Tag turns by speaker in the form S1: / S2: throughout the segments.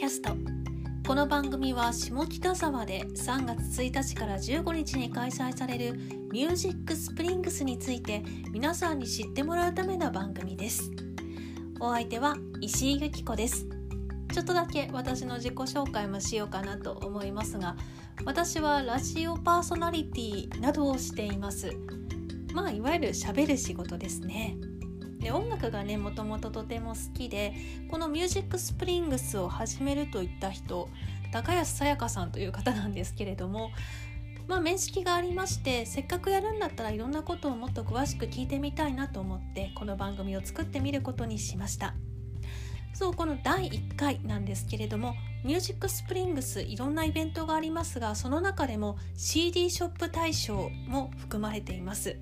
S1: キャスト。この番組は下北沢で3月1日から15日に開催されるミュージックスプリングスについて皆さんに知ってもらうための番組です。お相手は石井由紀子です。ちょっとだけ私の自己紹介もしようかなと思いますが私はラジオパーソナリティなどをしています。まあいわゆる喋る仕事ですね。で音楽がねもともととても好きでこの「ミュージックスプリングス」を始めるといった人高安さやかさんという方なんですけれどもまあ面識がありましてせっかくやるんだったらいろんなことをもっと詳しく聞いてみたいなと思ってこの番組を作ってみることにしました。そうこの第1回なんですけれどもミュージックスプリングスいろんなイベントがありますがその中でも CD ショップ大賞も含まれています。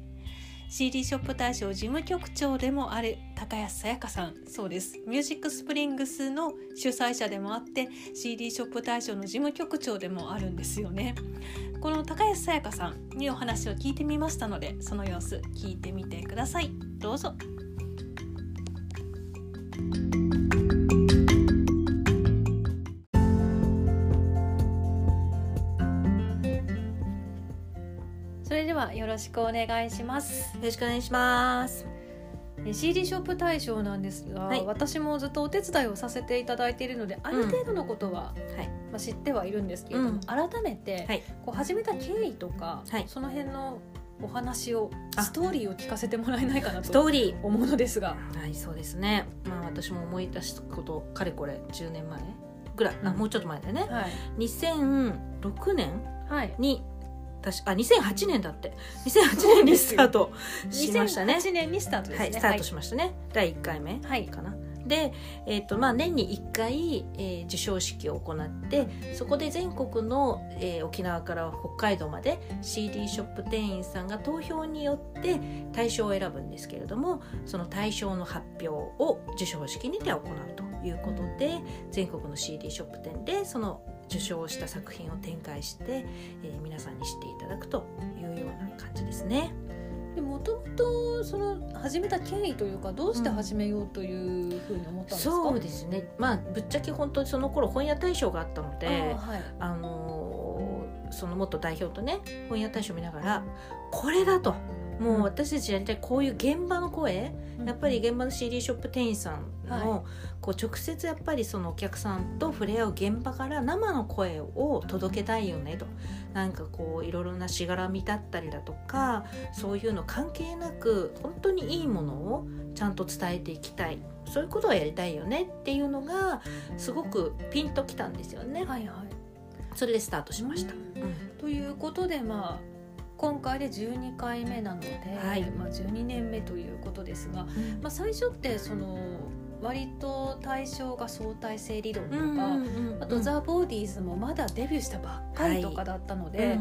S1: CD ショップ大賞事務局長でもある高安さやかさん。そうです。ミュージックスプリングスの主催者でもあって CD ショップ大賞の事務局長でもあるんですよね。この高安さやかさんにお話を聞いてみましたのでその様子聞いてみてください。どうぞ。よろしくお願いします
S2: よろしくお願いします。
S1: え CD ショップ大賞なんですが、
S2: はい
S1: 私もずっとお手伝いをさせていただいているのである程度のことは、
S2: はい。
S1: まあ、知ってはいるんですけれども、
S2: うん
S1: 改めて、
S2: はい
S1: こう始めた経緯とか、
S2: はい
S1: その辺のお話を
S2: あ
S1: ストーリーを聞かせてもらえないかな
S2: ス
S1: と
S2: トーリ
S1: 思うのですが。
S2: ー。はい、そうですね。まあ私も思い出したことかれこれ10年前ぐらい、あ
S1: うん
S2: もうちょっと前だよね。
S1: はい、
S2: 2006年
S1: はい
S2: に確かあ2008年だって2008年にスタートしましたね。
S1: 2008年にスタートですね。
S2: はい、スタートしましたね。第1回目
S1: はい
S2: かな。で、えーとまあ、年に1回、えー授賞式を行ってそこで全国の、えー沖縄から北海道まで CD ショップ店員さんが投票によって大賞を選ぶんですけれどもその大賞の発表を授賞式にて行うということで全国の CD ショップ店でその受賞した作品を展開して、えー皆さんに知っていただくというような感じですね。
S1: でもともとその始めた経緯というかどうして始めようというふうに思ったんですか？
S2: そうですねまあぶっちゃけ本当にその頃本屋大賞があったので
S1: あーはい。
S2: あのーその元代表とね本屋大賞見ながらこれだともう私たちやりたいこういう現場の声、やっぱり現場の CD ショップ店員さんの、
S1: は
S2: こう直接やっぱりそのお客さんと触れ合う現場から生の声を届けたいよねと。なんかこういろいろなしがらみだったりだとかそういうの関係なく本当にいいものをちゃんと伝えていきたい。そういうことをやりたいよねっていうのがすごくピンときたんですよね。
S1: はいはい。
S2: それでスタートしました。
S1: ということでまあ今回で12回目なので、
S2: はい。
S1: まあ、12年目ということですが、まあ、最初ってその割と対象が相対性理論とか、あと、ザ・ボーディーズもまだデビューしたばっかりとかだったので、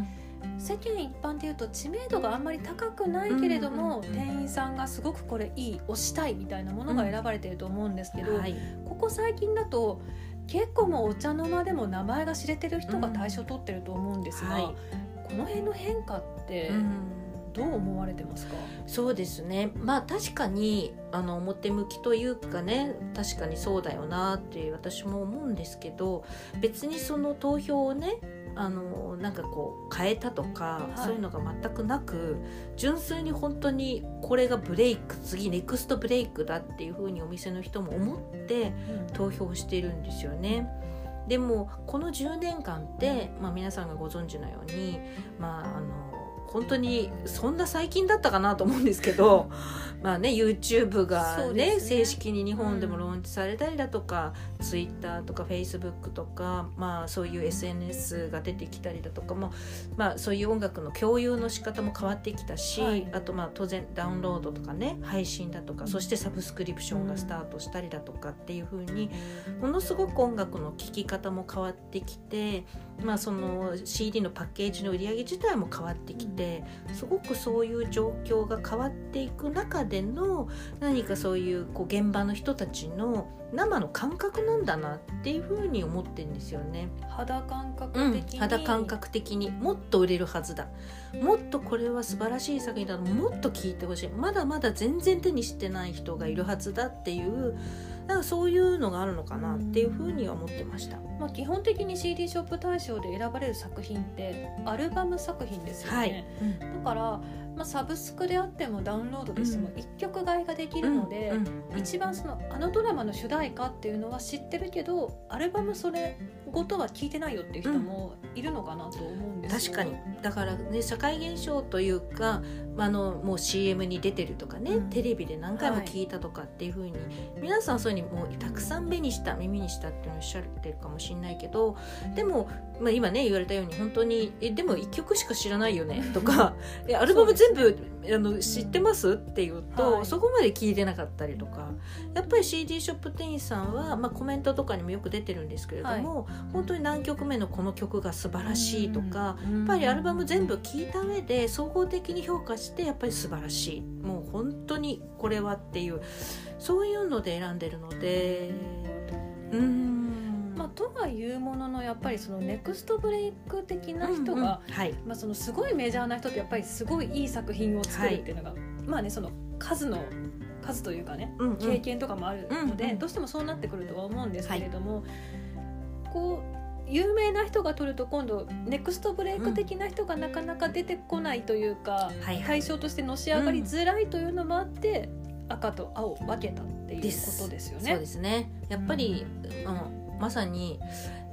S1: 世間一般でいうと知名度があんまり高くないけれども、
S2: うんうんうん。
S1: 店員さんがすごくこれいい推したいみたいなものが選ばれていると思うんですけど、
S2: はい、
S1: ここ最近だと結構もうお茶の間でも名前が知れてる人が対象取ってると思うんですが、
S2: はい
S1: この辺の変化って
S2: うん。
S1: どう思われてますか、
S2: そうですね。まあ確かにあの表向きというかね確かにそうだよなって私も思うんですけど別にその投票をねあのなんかこう変えたとか、
S1: はい。
S2: そういうのが全くなく純粋に本当にこれがブレイク次ネクストブレイクだっていうふうにお店の人も思って投票しているんですよね。でもこの10年間って、まあ、皆さんがご存知のように、まあ、あの本当にそんな最近だったかなと思うんですけど まあね YouTube がね
S1: ね。
S2: 正式に日本でもローンチされたりだとか、Twitter とか Facebook とか、まあ、そういう SNS が出てきたりだとかも、まあ、そういう音楽の共有の仕方も変わってきたし、
S1: はい。
S2: あとまあ当然ダウンロードとかね配信だとか、
S1: うん。
S2: そしてサブスクリプションがスタートしたりだとかっていう風にものすごく音楽の聴き方も変わってきて、まあ、その CD のパッケージの売り上げ自体も変わってきて、すごくそういう状況が変わっていく中ででの何かそういうこう現場の人たちの生の感覚なんだなっていうふうに思ってるんですよね。
S1: 肌感覚
S2: うん
S1: 的に、
S2: 肌感覚的にもっと売れるはずだ。もっとこれは素晴らしい作品だ。もっと聞いてほしい。まだまだ全然手にしてない人がいるはずだっていうなんかそういうのがあるのかなっていうふうには思ってました。
S1: まあ、基本的に CD ショップ大賞で選ばれる作品ってアルバム作品ですよね、
S2: はい、
S1: だから、まあ、サブスクであってもダウンロードでしても
S2: うん。
S1: 一曲買いができるので、
S2: うんうん
S1: 一番そのあのドラマの主題歌っていうのは知ってるけどアルバムそれごとは聞いてないよっていう人もいるのかなと思うんですよ。
S2: 確かに。だからね社会現象というかまああのもう CM に出てるとかね、
S1: うん。
S2: テレビで何回も聞いたとかっていうふうに、皆さんそういうふうにもうたくさん目にした耳にしたっていうのをおっしゃってるかもしれないけどでも、まあ、今ね言われたように本当に「えでも1曲しか知らないよね」とか「えアルバム全部あの知ってます?」って言うと、
S1: はい。
S2: そこまで聞いてなかったりとかやっぱり CD ショップ店員さんは、まあ、コメントとかにもよく出てるんですけれども、本当に何曲目のこの曲が素晴らしいとか。
S1: や
S2: やっぱりアルバム全部聴いた上で総合的に評価してやっぱり素晴らしい。もう本当にこれはっていう。そういうので選んでるので。うーん。
S1: まあ、とはいうもののやっぱりそのネクストブレイク的な人が、すごいメジャーな人ってやっぱりすごいいい作品を作るっていうのが、まあねその数の数というかね
S2: うんうん。
S1: 経験とかもあるので、
S2: うんうん。
S1: どうしてもそうなってくるとは思うんですけれども、こう有名な人が取ると今度ネクストブレイク的な人がなかなか出てこないというか、
S2: はいはい。
S1: 対象としてのし上がりづらいというのもあって、赤と青を分けたっていうことですよね。
S2: そうですね。やっぱり、うん、まさに、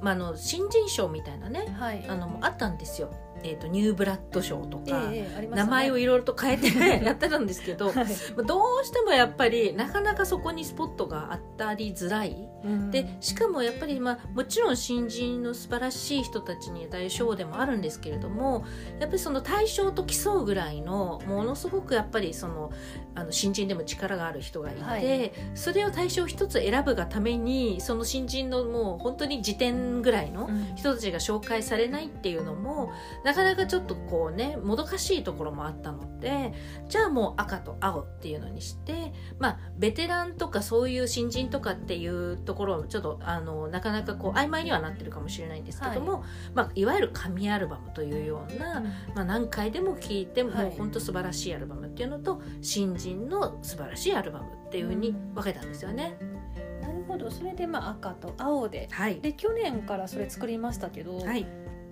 S2: まあ、あの新人賞みたいなね
S1: はい。
S2: あのあったんですよ、えー、とニューブラッド賞とか、
S1: ええあります
S2: 名前をいろいろと変えてやってたんですけど
S1: はい。
S2: まあどうしてもやっぱりなかなかそこにスポットが当たりづらい。でしかもやっぱり、まあ、もちろん新人の素晴らしい人たちに対賞でもあるんですけれどもやっぱりその対象と競うぐらいのものすごくやっぱりそのあの新人でも力がある人がいて、
S1: はい。
S2: それを対象一つ選ぶがためにその新人のもう本当に時点ぐらいの
S1: うん。
S2: 人たちが紹介されないっていうのもなかなかちょっとこうねもどかしいところもあったのでじゃあもう赤と青っていうのにしてまあベテランとかそういう新人とかっていうところをちょっとあのなかなかこう曖昧にはなってるかもしれないんですけども、い。まあ、いわゆる神アルバムというような、まあ、何回でも聴いても
S1: はい。
S2: もう本当素晴らしいアルバムっていうのと新人の素晴らしいアルバムっていうふうに分けたんですよね。
S1: なるほどそれでまあ赤と青で
S2: はい、
S1: で去年からそれ作りましたけど、
S2: はい。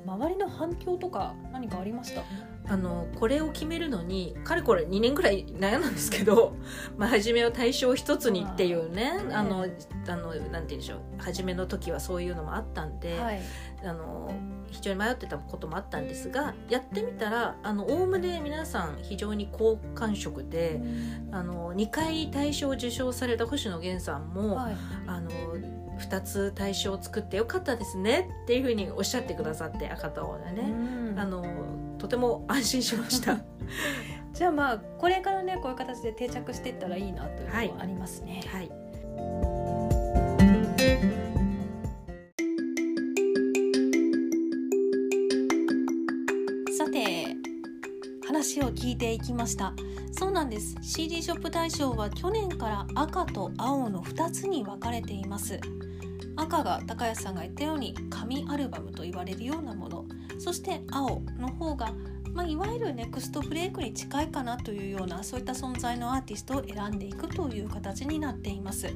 S1: 周りの反響とか何かありました？
S2: あのこれを決めるのにかれこれ2年ぐらい悩んだんですけど、まあ、初めは対象一つにっていうね
S1: ね。
S2: あのあのなんて言うんでしょう初めの時はそういうのもあったんで、
S1: はい。
S2: あの非常に迷ってたこともあったんですがやってみたらおおむね皆さん非常に好感触で、あの2回大賞を受賞された星野源さんも、
S1: はい。
S2: あの2つ大賞を作ってよかったですねっていうふうにおっしゃってくださって赤と青でね、
S1: うん。
S2: あのとても安心しました。
S1: じゃあまあこれからねこういう形で定着していったらいいなというのはありますね。
S2: はい。
S1: さて話を聞いていきました。そうなんです。CD ショップ大賞は去年から赤と青の2つに分かれています赤が高安さんが言ったように紙アルバムと言われるようなもの。そして青の方が、まあ、いわゆるネクストブレイクに近いかなというようなそういった存在のアーティストを選んでいくという形になっています。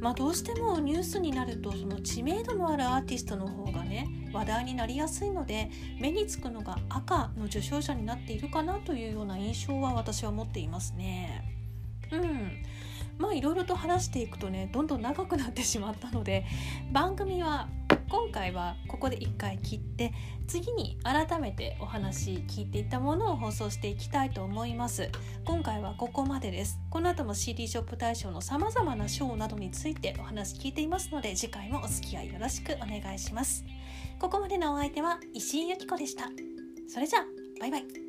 S1: まあ、どうしてもニュースになるとその知名度のあるアーティストの方がね話題になりやすいので目につくのが赤の受賞者になっているかなというような印象は私は持っていますね。うん。まあいろいろと話していくとねどんどん長くなってしまったので番組は今回はここで1回切って次に改めてお話聞いていったものを放送していきたいと思います。今回はここまでです。この後も CD ショップ大賞のさまざまな賞などについてお話聞いていますので次回もお付き合いよろしくお願いします。ここまでのお相手は石井由紀子でした。それじゃあバイバイ。